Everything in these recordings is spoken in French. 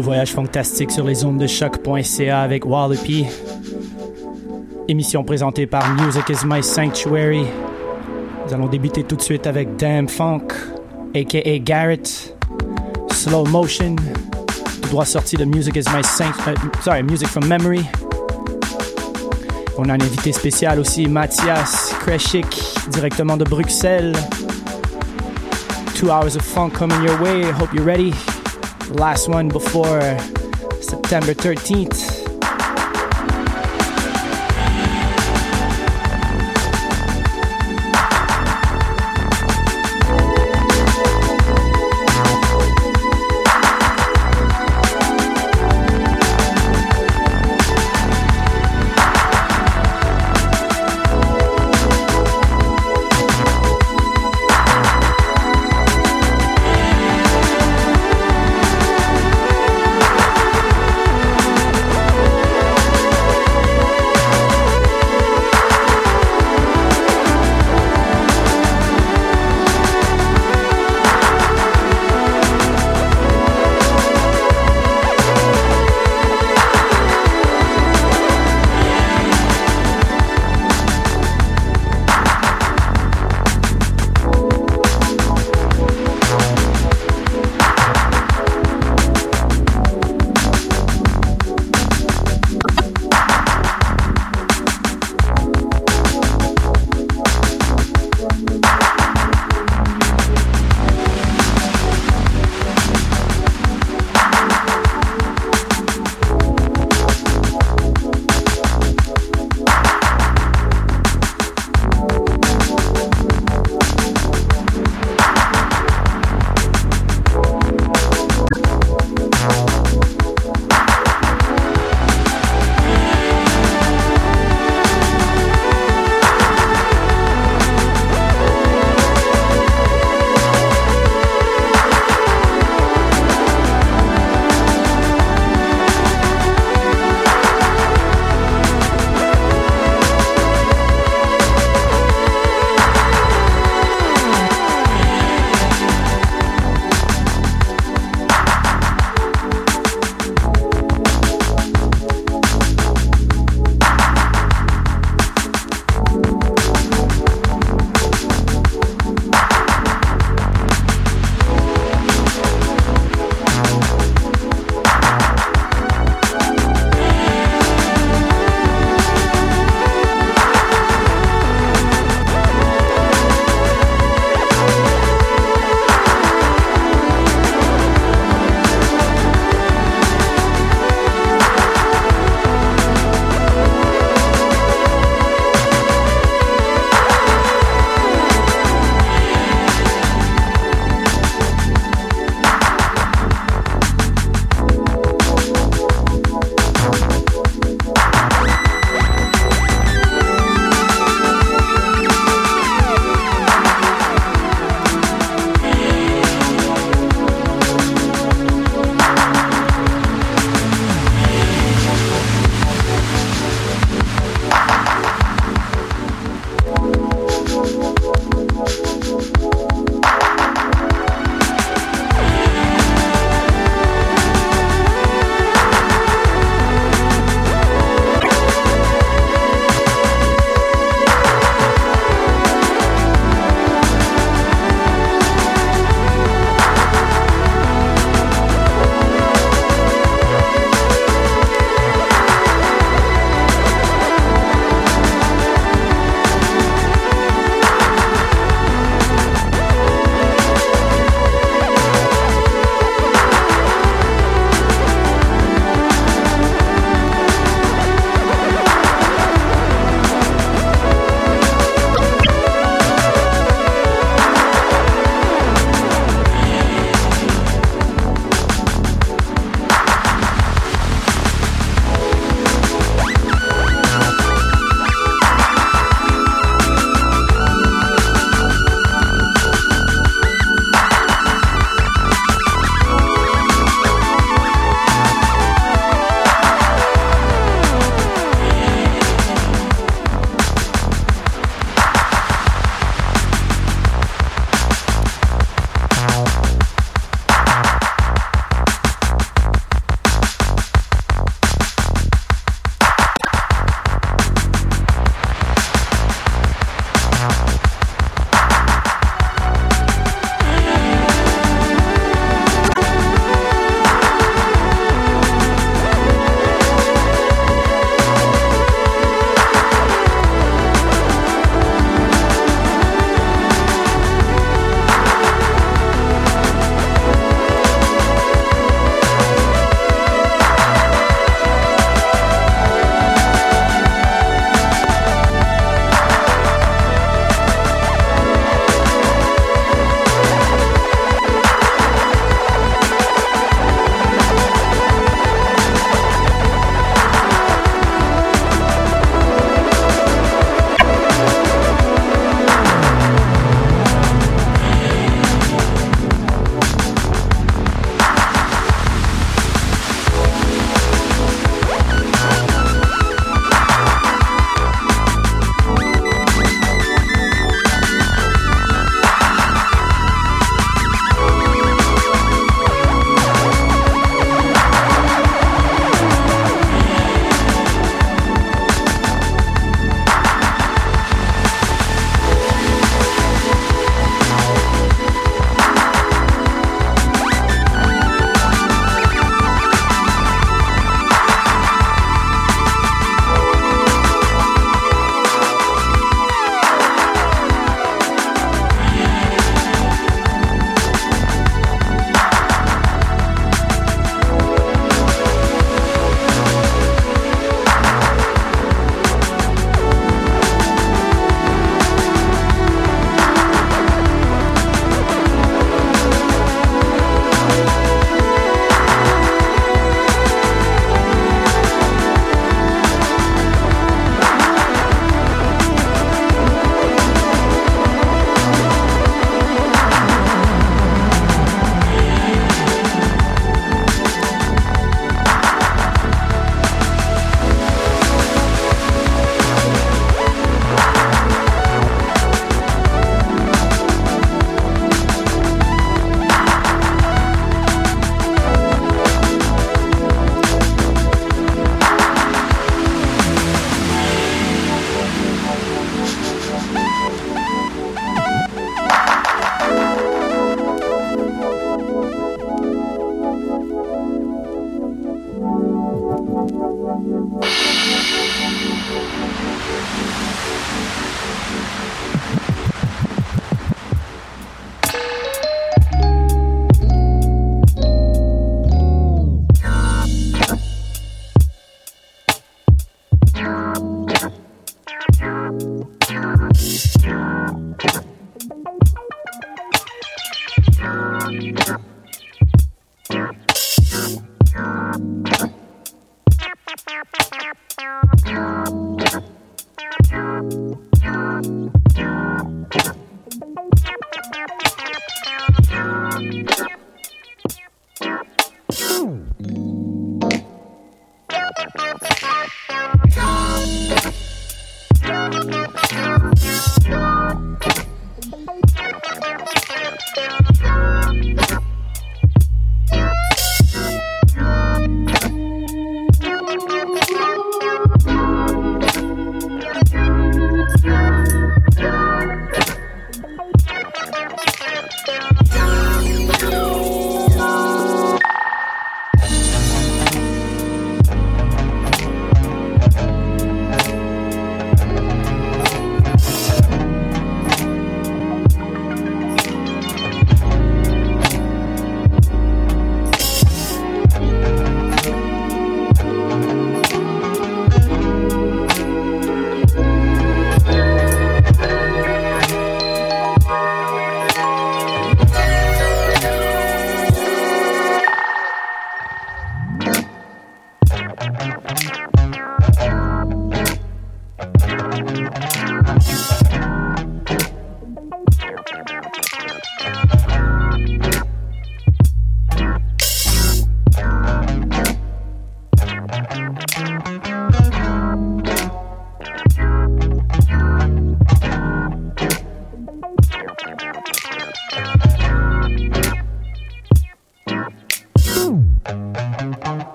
Voyage fantastique sur les ondes de choc.ca avec Wallopy. Émission présentée par Music is My Sanctuary. Nous allons débuter tout de suite avec Damn Funk, aka Garrett. Slow Motion, tout droit sorti de Music is My Sanctuary. sorry, Music from Memory. On a un invité spécial aussi, Mathias Kreshik, directement de Bruxelles. Two hours of funk coming your way. Hope you're ready. The last one before September 13th.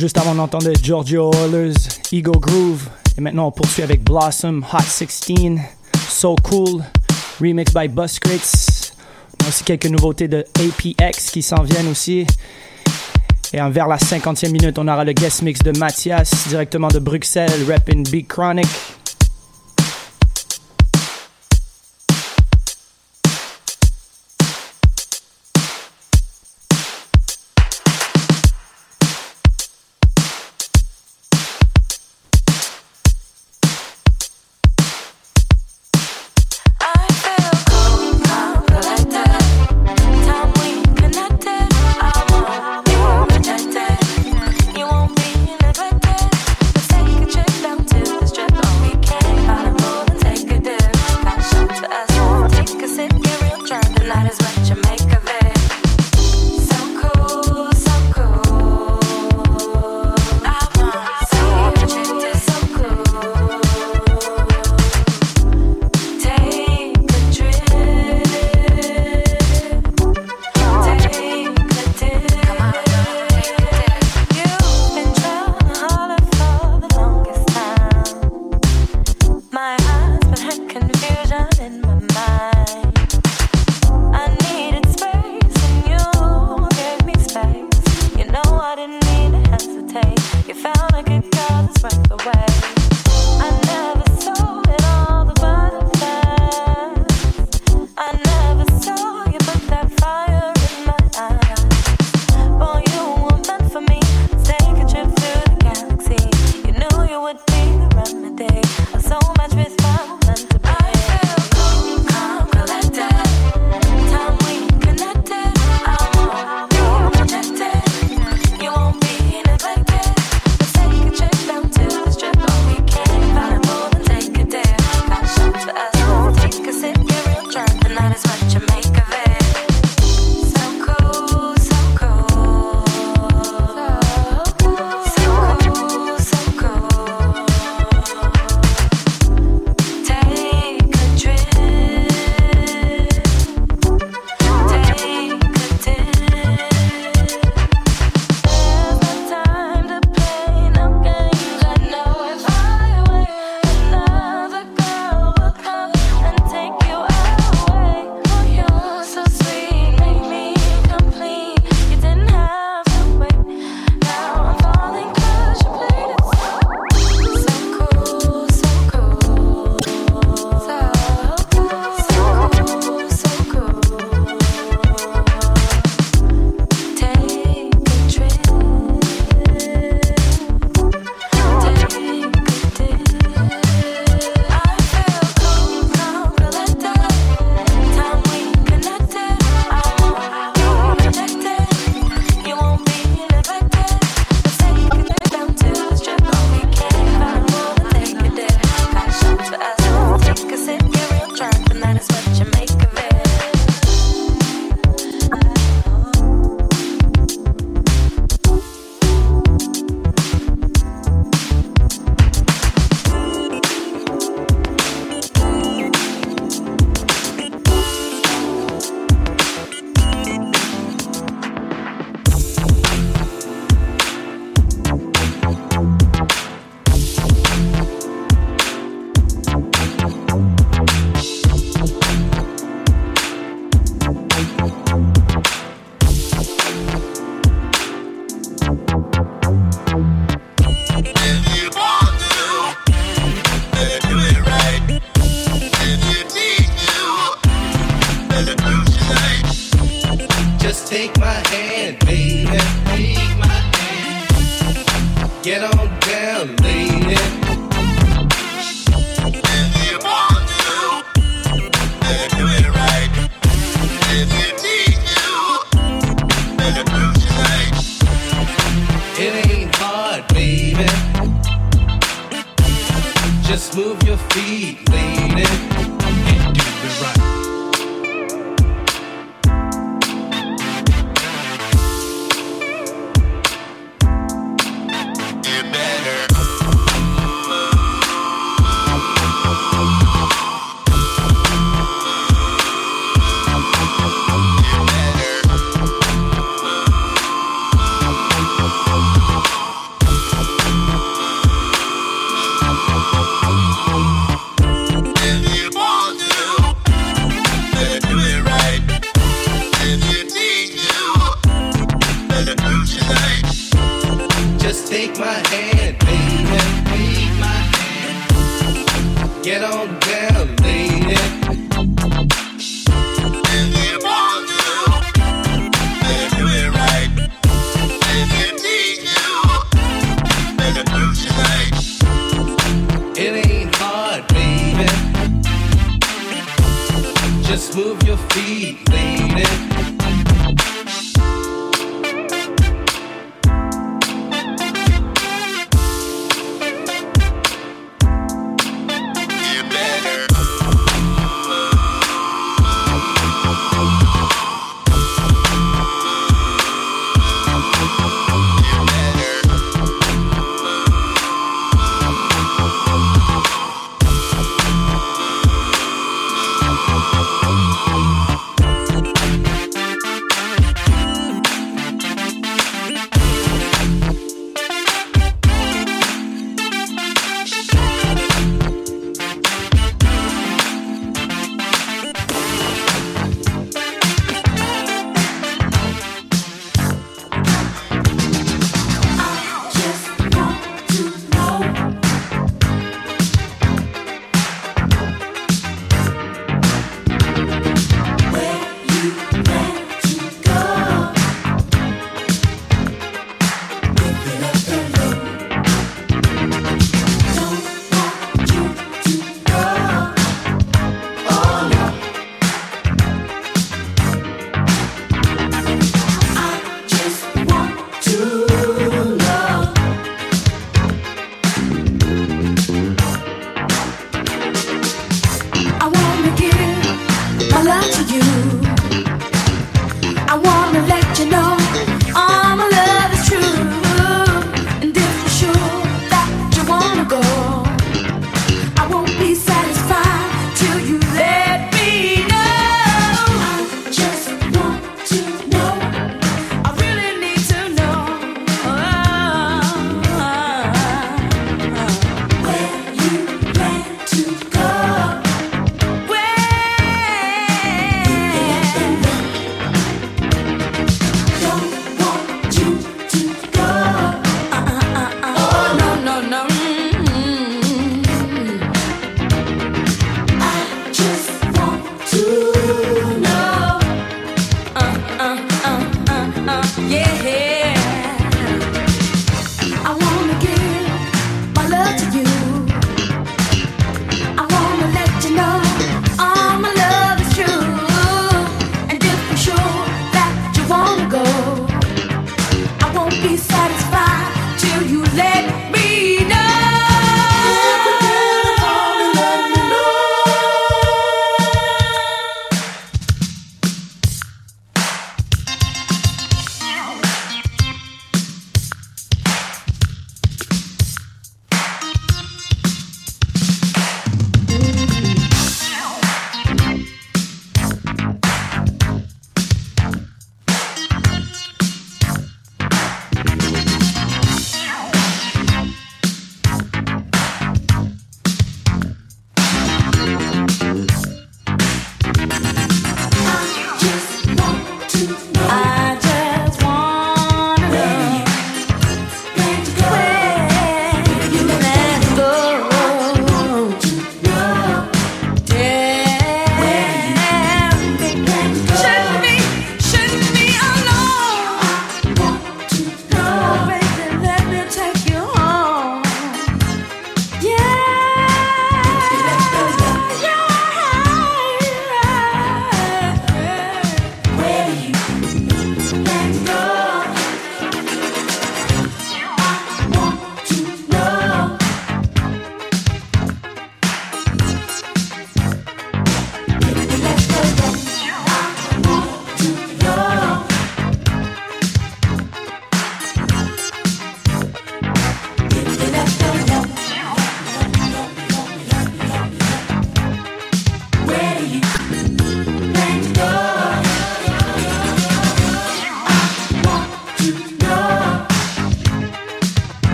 Juste avant, on entendait Giorgio Oilers, Ego Groove. Et maintenant, on poursuit avec Blossom, Hot 16, So Cool, remix by Buscrates. On a aussi quelques nouveautés de APX qui s'en viennent aussi. Et vers la 50e minute, on aura le guest mix de Mathias, directement de Bruxelles, rapping Big Chronic.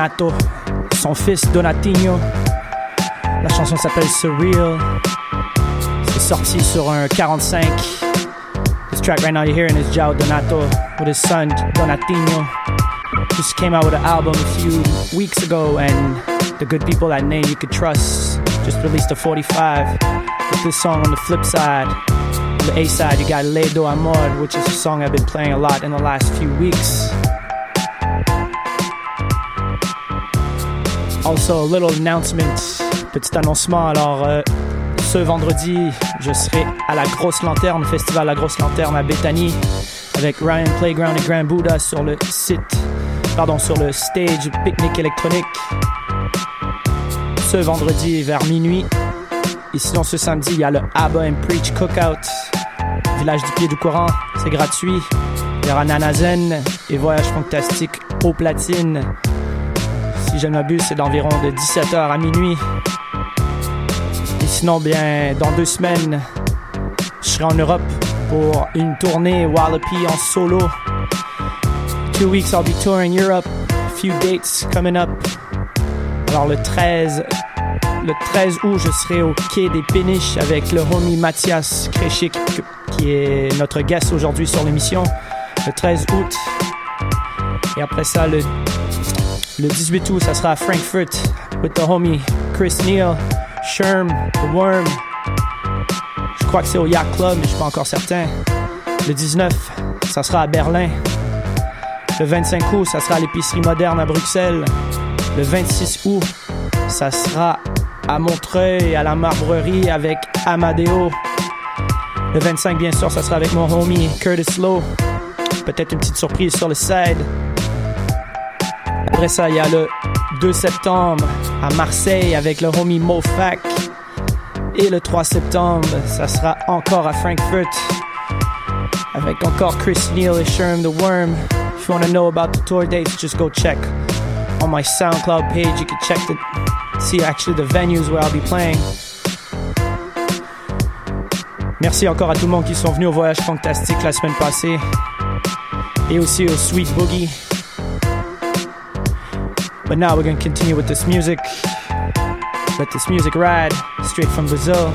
Donato, son fils Donatino. La chanson s'appelle Surreal. C'est sorti sur un 45. This track right now you're hearing is Jao Donato with his son Donatino. Just came out with an album a few weeks ago, and the good people at Name You Could Trust just released a 45 with this song on the flip side. On the A side, you got Ledo Amor, which is a song I've been playing a lot in the last few weeks. Also, a little announcement, petit annoncement. Alors, euh, ce vendredi, je serai à la Grosse Lanterne, Festival La Grosse Lanterne à Bethany, avec Ryan Playground et Grand Buddha sur le site, pardon, sur le stage pique-nique électronique. Ce vendredi vers minuit. Et sinon, ce samedi, il y a le Abba and Preach Cookout, village du pied du courant. C'est gratuit. Il y aura Nanazen et Voyage Fantastique au platine. Si je ne m'abuse, c'est d'environ de 17h à minuit. Et sinon, bien, dans deux semaines, je serai en Europe pour une tournée Wallopy en solo. Two weeks, I'll be touring Europe. Few dates coming up. Alors, le 13, le 13 août, je serai au quai des Péniches avec le homie Mathias Kreshik, qui est notre guest aujourd'hui sur l'émission. Le 13 août. Et après ça, le, Le 18 août, ça sera à Frankfurt with the homie Chris Neal, Sherm, The Worm. Je crois que c'est au Yacht Club, mais je suis pas encore certain. Le 19, ça sera à Berlin. Le 25 août, ça sera à l'épicerie moderne à Bruxelles. Le 26 août, ça sera à Montreuil, à la Marbrerie avec Amadeo. Le 25, bien sûr, ça sera avec mon homie Curtis Lowe. Peut-être une petite surprise sur le side. Après ça, il y a le 2 septembre à Marseille avec le homie Mofac. Et le 3 septembre, ça sera encore à Frankfurt avec encore Chris Neal et Sherm the Worm. If you want to know about the tour dates, just go check on my SoundCloud page. You can check the see actually the venues where I'll be playing. Merci encore à tout le monde qui sont venus au voyage fantastique la semaine passée et aussi au Sweet Boogie. But now we're gonna continue with this music. Let this music ride straight from Brazil.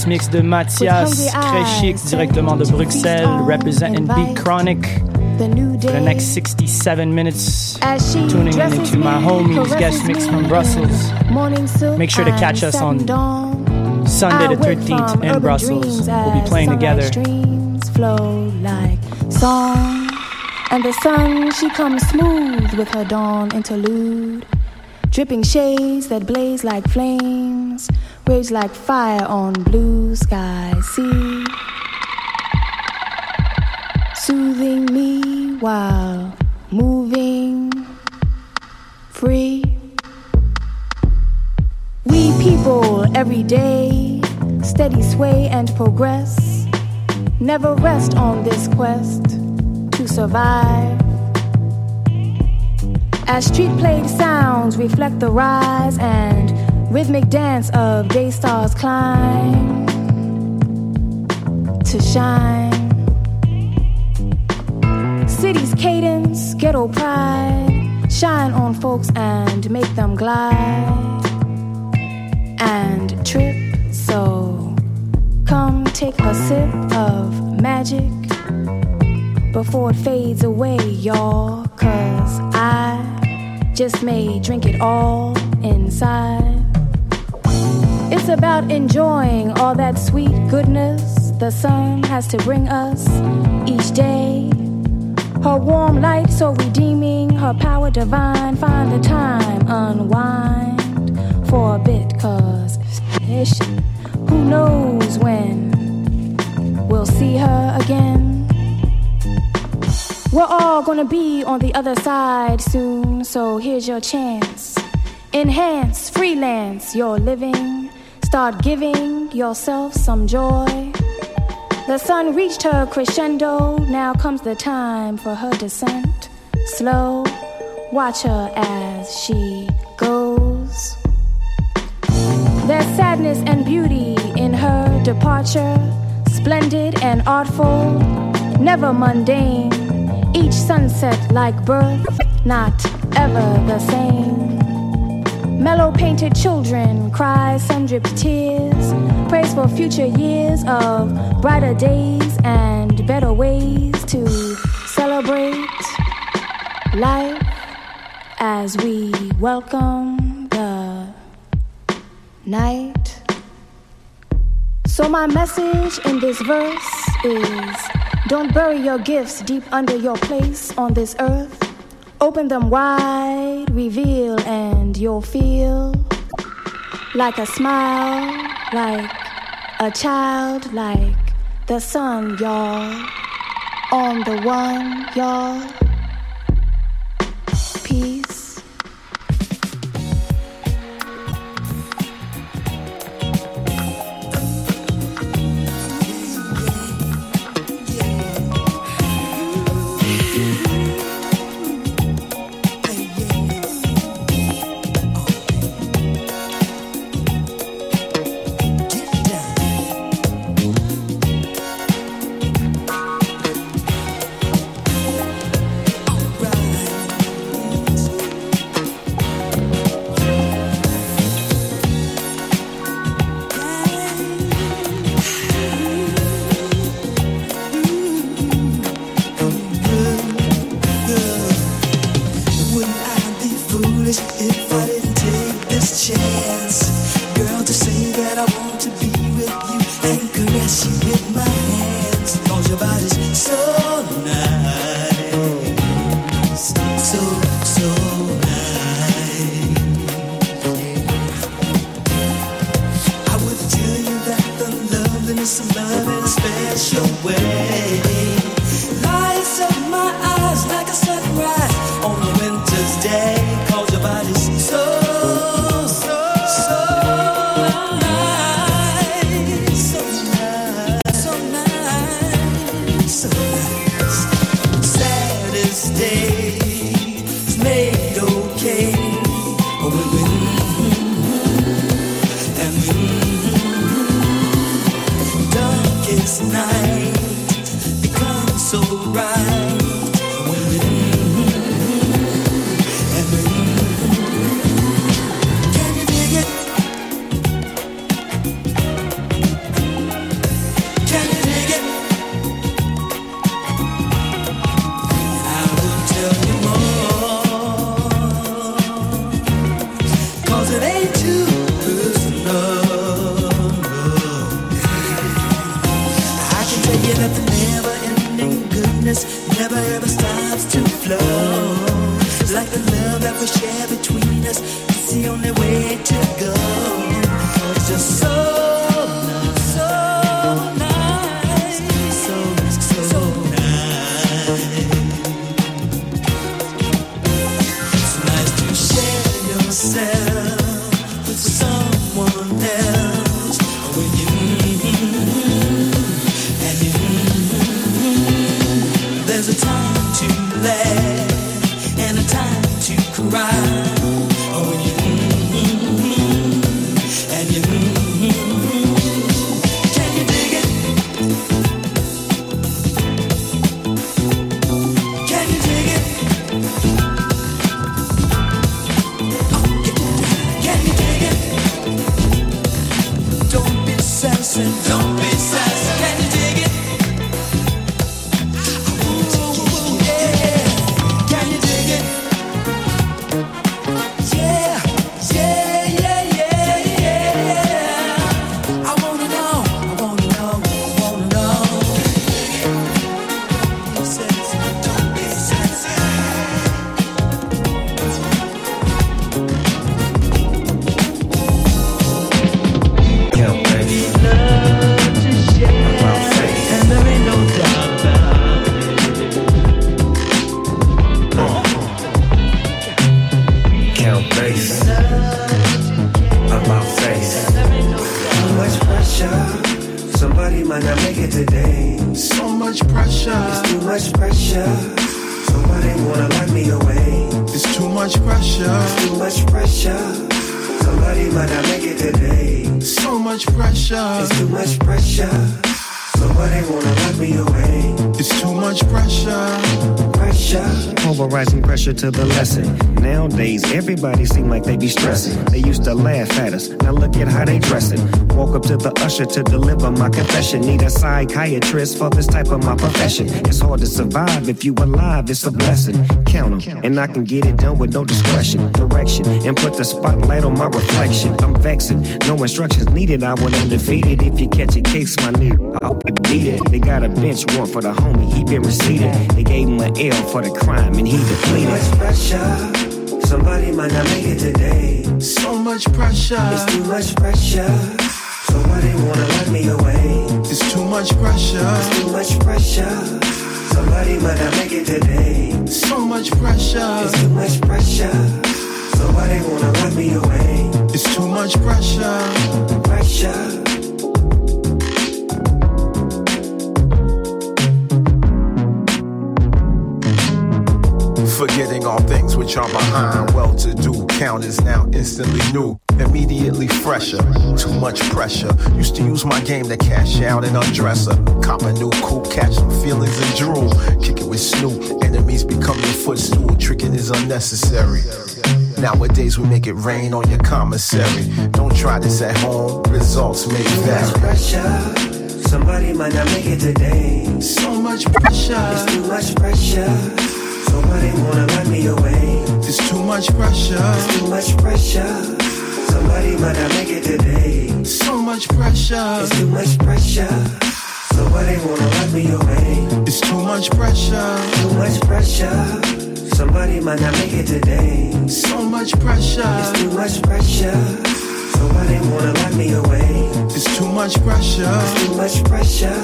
guest mix de Mathias, très chic, directement de Bruxelles, representing Beat Chronic. The new For the next 67 minutes, as she tuning in into my homies guest mix from Brussels. Make sure to catch us on dawn. Sunday the 13th in Brussels. We'll be playing together. Streams flow like song, and the sun she comes smooth with her dawn interlude, dripping shades that blaze like flames, like fire on blue sky sea, soothing me while moving free. We people every day, steady sway and progress, never rest on this quest to survive. As street played sounds reflect the rise and rhythmic dance of day stars climb to shine. City's cadence, ghetto pride, shine on folks and make them glide and trip. So come take a sip of magic before it fades away, y'all. Cause I just may drink it all inside. About enjoying all that sweet goodness the sun has to bring us each day. Her warm light so redeeming, her power divine. Find the time, unwind for a bit, cause who knows when we'll see her again. We're all gonna be on the other side soon, so here's your chance. Enhance, freelance your living. Start giving yourself some joy. The sun reached her crescendo, now comes the time for her descent. Slow, watch her as she goes. There's sadness and beauty in her departure, splendid and artful, never mundane. Each sunset like birth, not ever the same. Mellow painted children cry sun dripped tears, praise for future years of brighter days and better ways to celebrate life as we welcome the night. So, my message in this verse is don't bury your gifts deep under your place on this earth. Open them wide, reveal, and you'll feel like a smile, like a child, like the sun, y'all. On the one, y'all. Up to the usher to deliver my confession. Need a psychiatrist for this type of my profession. It's hard to survive if you alive. It's a blessing. Count 'em, and I can get it done with no discretion, direction, and put the spotlight on my reflection. I'm vexing. No instructions needed. I went undefeated. If you catch a case, my nigga, I'll beat it. They got a bench warrant for the homie. He been receipted. They gave him an L for the crime, and he depleted. pressure. Somebody might not make it today. So much pressure. It's too much pressure. Wanna lock me away. It's too much pressure. It's too much pressure. Somebody might not make it today. So much pressure. It's too much pressure. Somebody wanna lock me away. It's too much pressure. Pressure. Forgetting all things which are behind. Well to do count is now instantly new. Immediately fresher. Too much pressure. Used to use my game to cash out and undress her. Cop a new coupe, catch some feelings and drool. Kick it with Snoop. Enemies become your footstool. Tricking is unnecessary. Nowadays we make it rain on your commissary. Don't try this at home. Results may vary. Too much pressure. Somebody might not make it today. So much pressure. It's too much pressure. Somebody wanna lock me away. It's too much pressure. It's too much pressure. Somebody might not make it today. So much pressure. It's too much pressure. Somebody wanna lock me away. It's too much pressure. Too much pressure. Somebody might not make it today. So much pressure. It's too much pressure. Somebody wanna lock me away. It's too much pressure. It's too much pressure.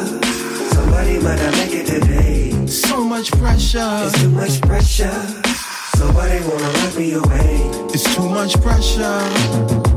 Somebody might not make it today. So much pressure. It's too much pressure. Somebody wanna lock me away. It's too much pressure.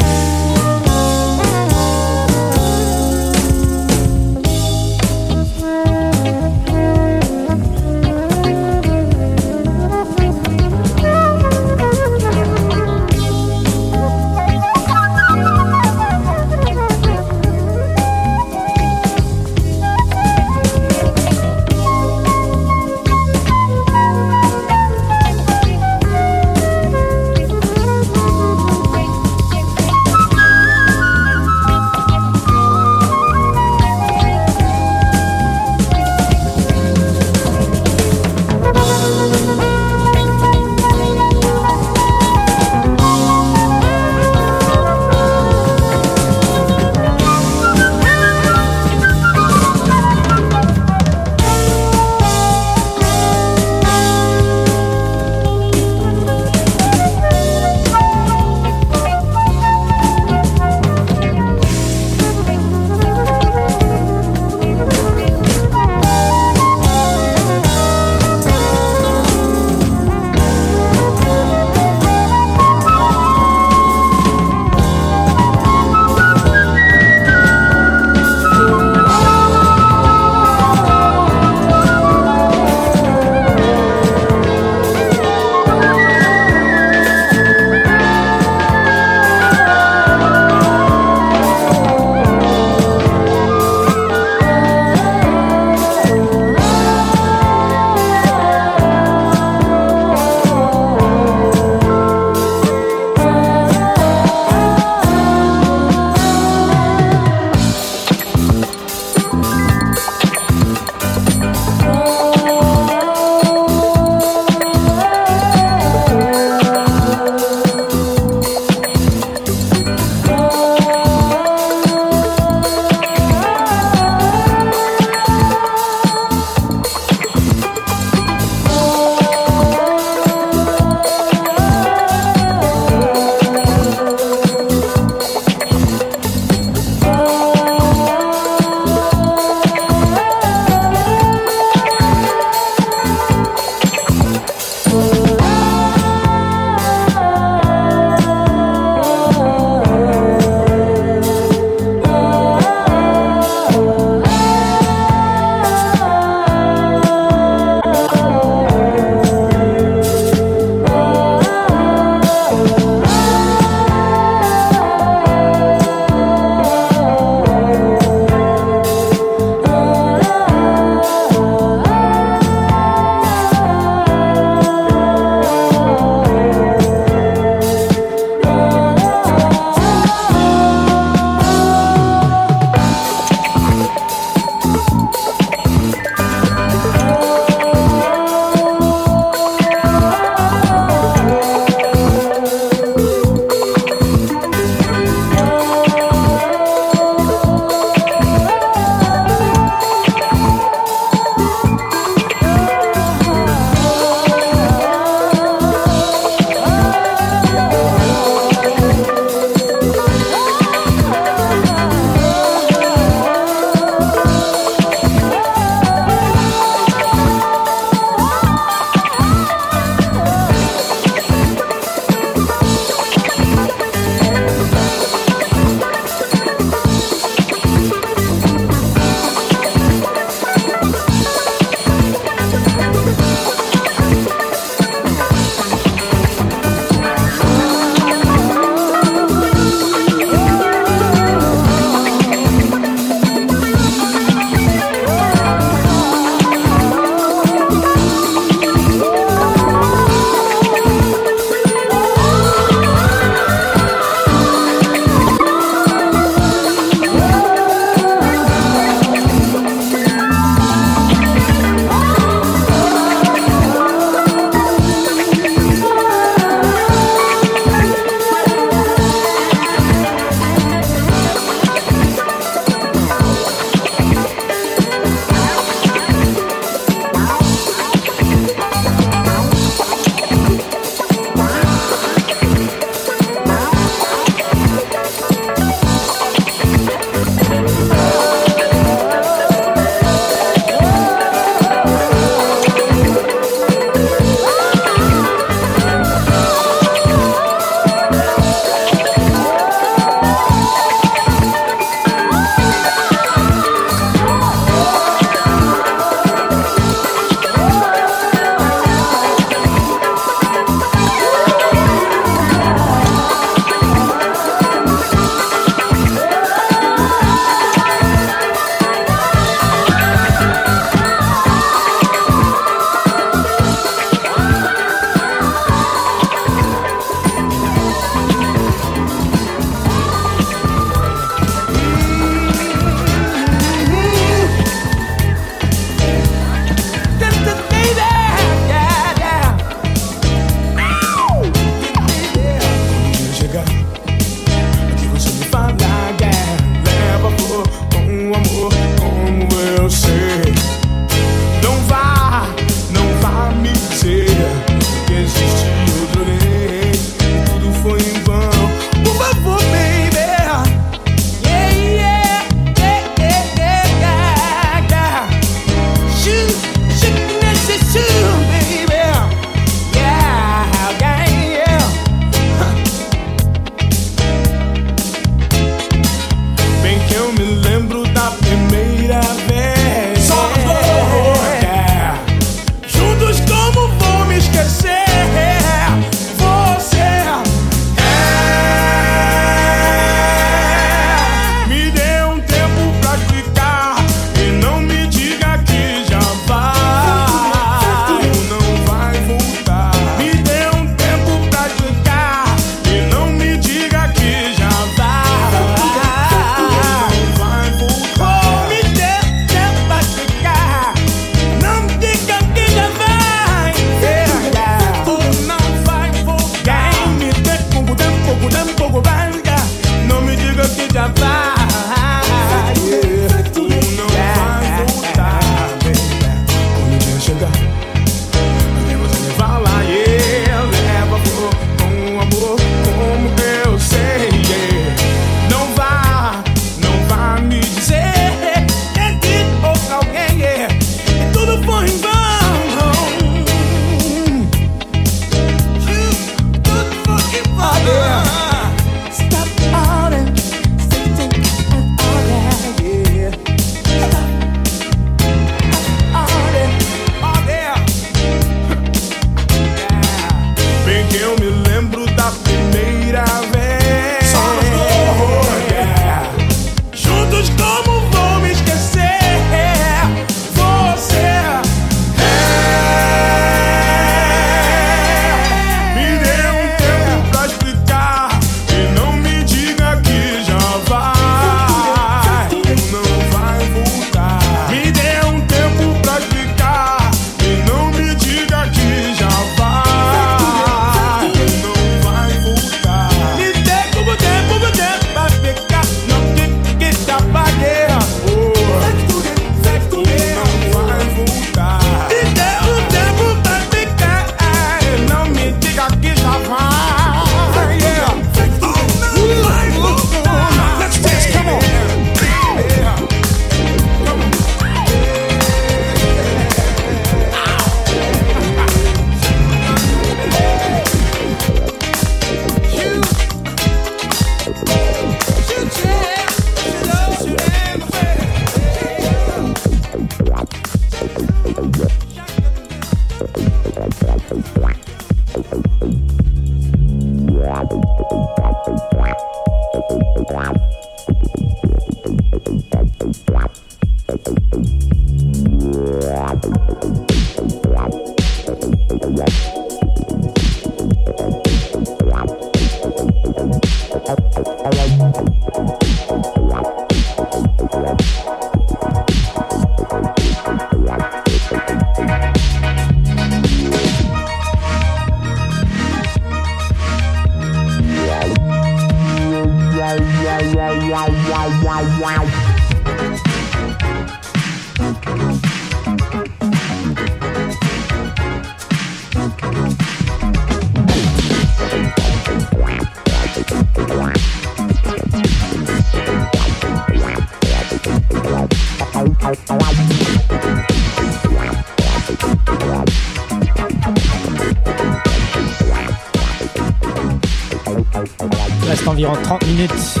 Environ 30 minutes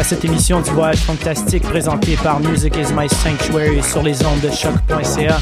à cette émission du voyage fantastique présentée par Music is My Sanctuary sur les ondes de choc.ca.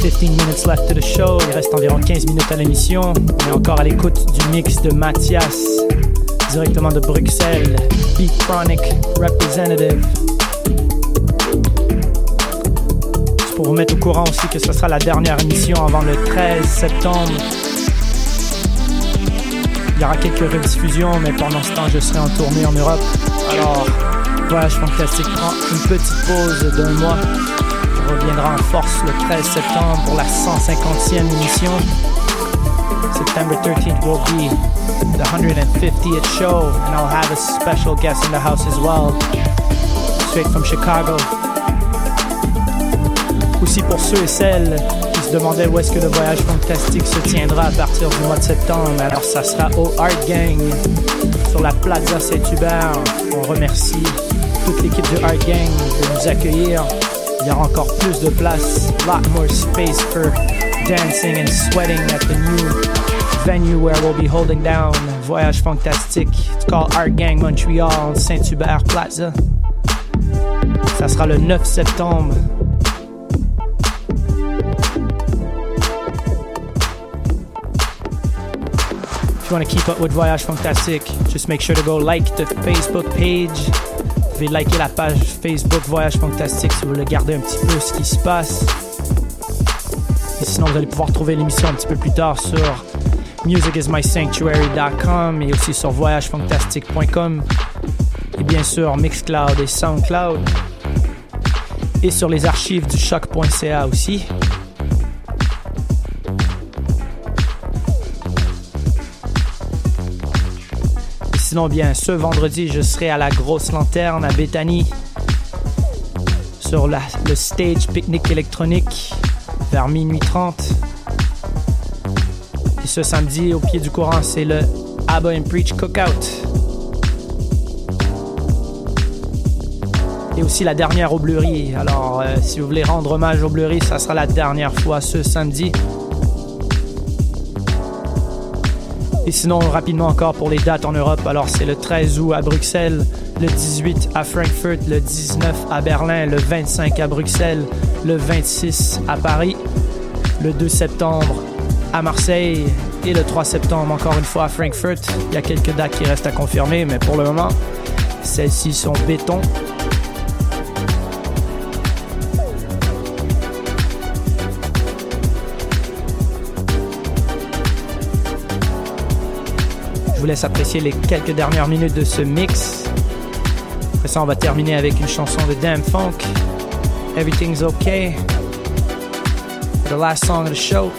15 minutes left to the show. Il reste environ 15 minutes à l'émission. On est encore à l'écoute du mix de Mathias, directement de Bruxelles. Beat Chronic Representative. C'est pour vous mettre au courant aussi que ce sera la dernière émission avant le 13 septembre. Il y aura quelques rediffusions, mais pendant ce temps, je serai en tournée en Europe. Alors, Voyage Fantastique prend une petite pause d'un mois. Reviendra en force le 13 septembre pour la 150e émission. September 13th will be the 150th show, and I'll have a special guest in the house as well, straight from Chicago. Aussi pour ceux et celles qui se demandaient où est-ce que le voyage fantastique se tiendra à partir du mois de septembre, alors ça sera au Art Gang sur la Plaza Saint-Hubert. On remercie toute l'équipe de Art Gang de nous accueillir. Il y aura encore plus de place, lot more space for dancing and sweating at the new venue where we'll be holding down Voyage Fantastique. It's called Art Gang Montreal, Saint-Hubert Plaza. Ça sera le 9 septembre. If you want to keep up with Voyage Fantastique, just make sure to go like the Facebook page. Pouvez liker la page Facebook Voyage Fantastique si vous voulez garder un petit peu ce qui se passe. Et sinon, vous allez pouvoir trouver l'émission un petit peu plus tard sur musicismysanctuary.com et aussi sur voyagefantastique.com et bien sûr Mixcloud et Soundcloud et sur les archives du choc.ca aussi. Bien, ce vendredi, je serai à la Grosse Lanterne à Béthanie sur le stage pique-nique électronique vers minuit 30. Et ce samedi, au pied du courant, c'est le Abba and Preach Cookout. Et aussi la dernière au Bleury. Alors, euh, si vous voulez rendre hommage au Bleury, ça sera la dernière fois ce samedi. Et sinon, rapidement encore pour les dates en Europe, alors c'est le 13 août à Bruxelles, le 18 à Frankfurt, le 19 à Berlin, le 25 à Bruxelles, le 26 à Paris, le 2 septembre à Marseille et le 3 septembre encore une fois à Frankfurt. Il y a quelques dates qui restent à confirmer, mais pour le moment, celles-ci sont béton. Je vous laisse apprécier les quelques dernières minutes de ce mix. Après ça, on va terminer avec une chanson de Damn Funk. Everything's okay. The last song of the show.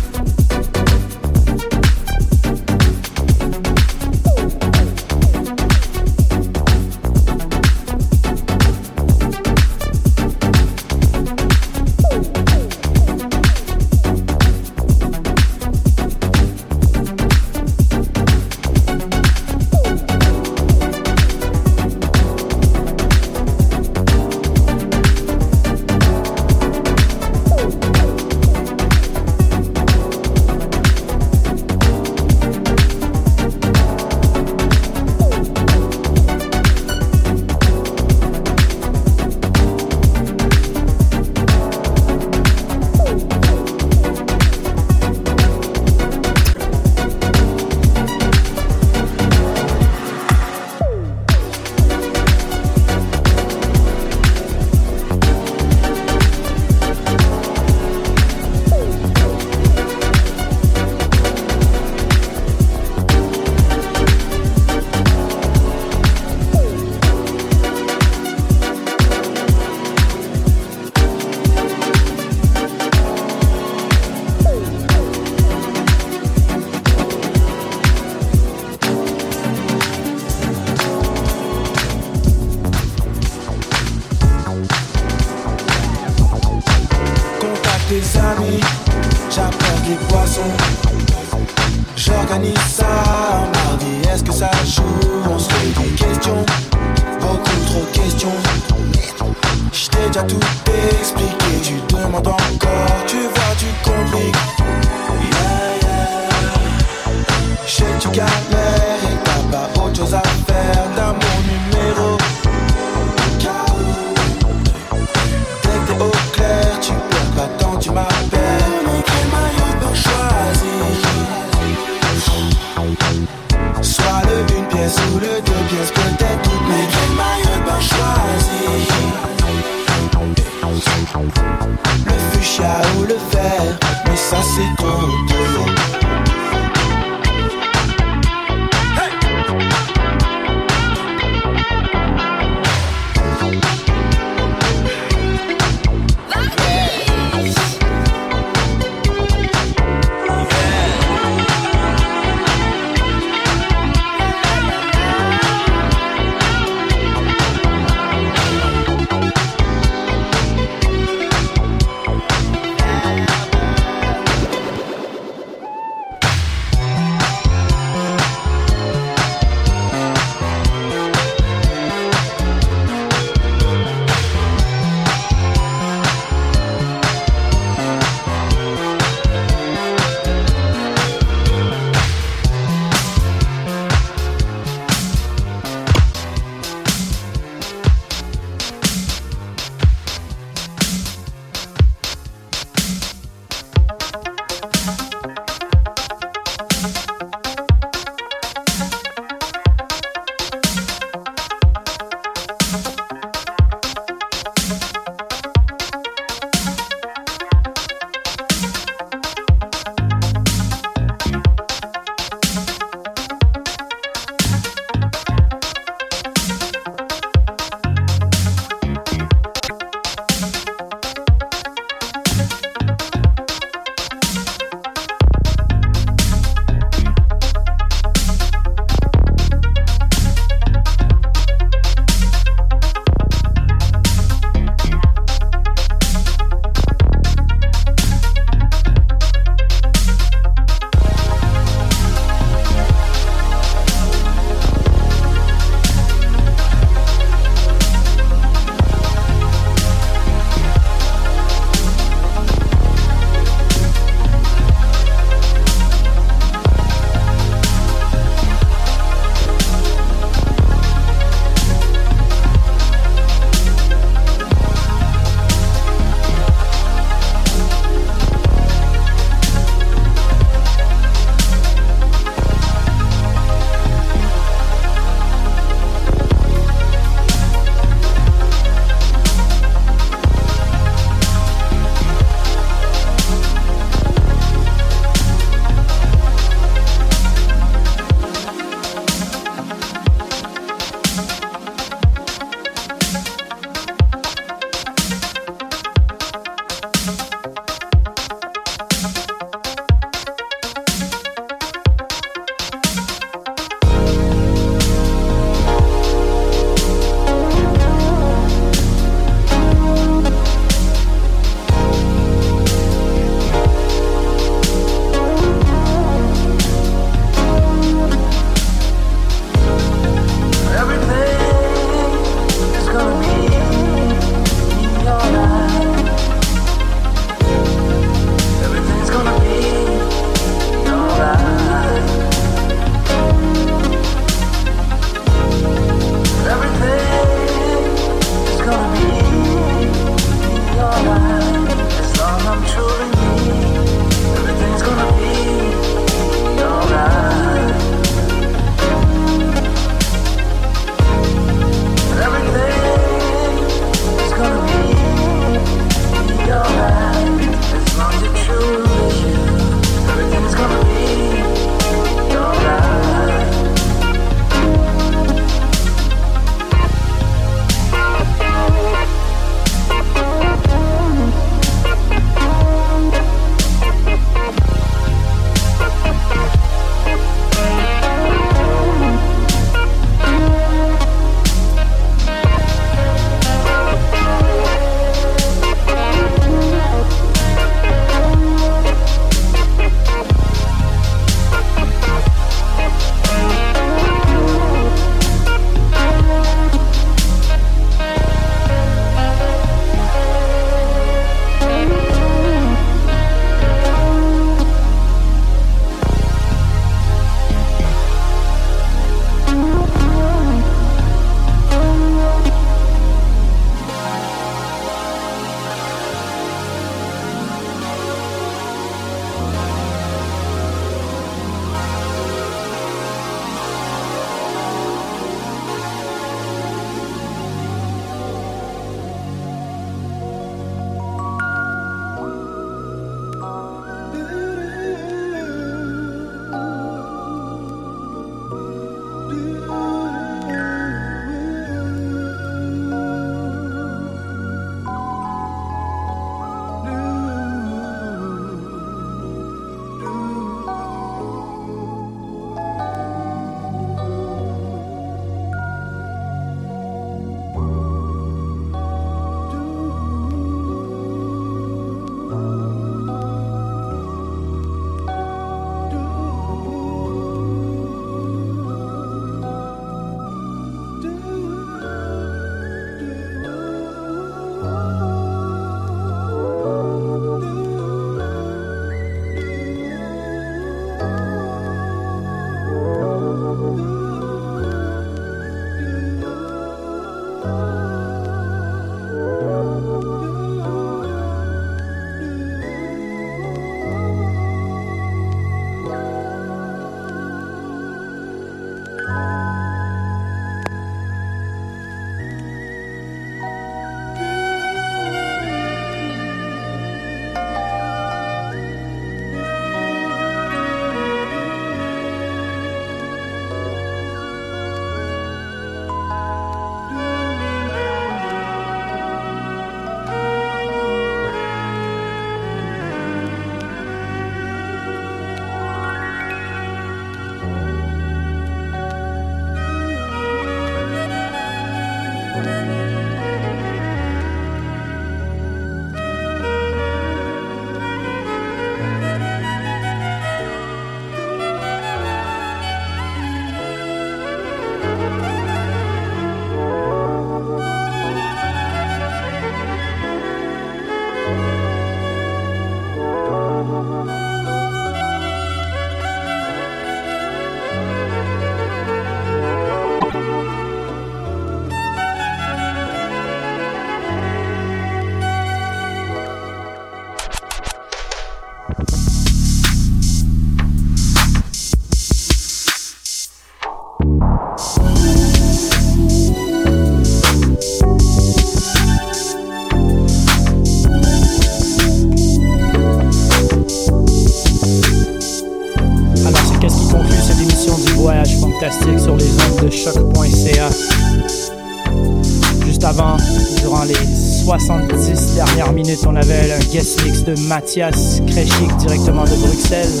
On avait un guest mix de Mathias Kreshik directement de Bruxelles.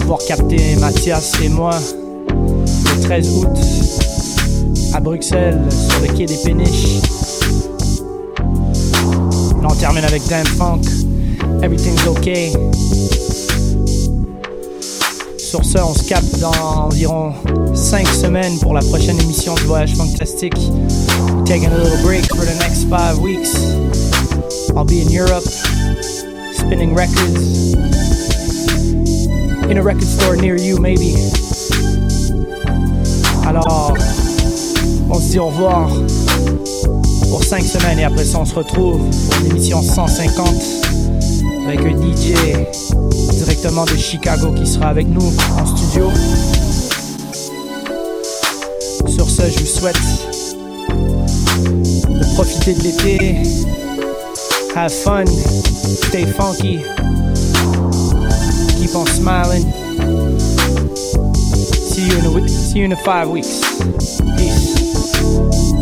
Pouvoir capter Mathias et moi le 13 août à Bruxelles sur le quai des Péniches. Là, on termine avec Dan Funk. Everything's okay. Sur ce, on se capte dans environ 5 semaines pour la prochaine émission du Voyage Fantastique. Taking a little break for the next 5 weeks. I'll be in Europe, spinning records. In a record store near you, maybe. Alors, on se dit au revoir pour 5 semaines et après ça, on se retrouve pour l'émission 150 avec un DJ directement de Chicago qui sera avec nous en studio. Sur ce, je vous souhaite de profiter de l'été. Have fun, stay funky, keep on smiling. See you in a, see you in five weeks. Peace.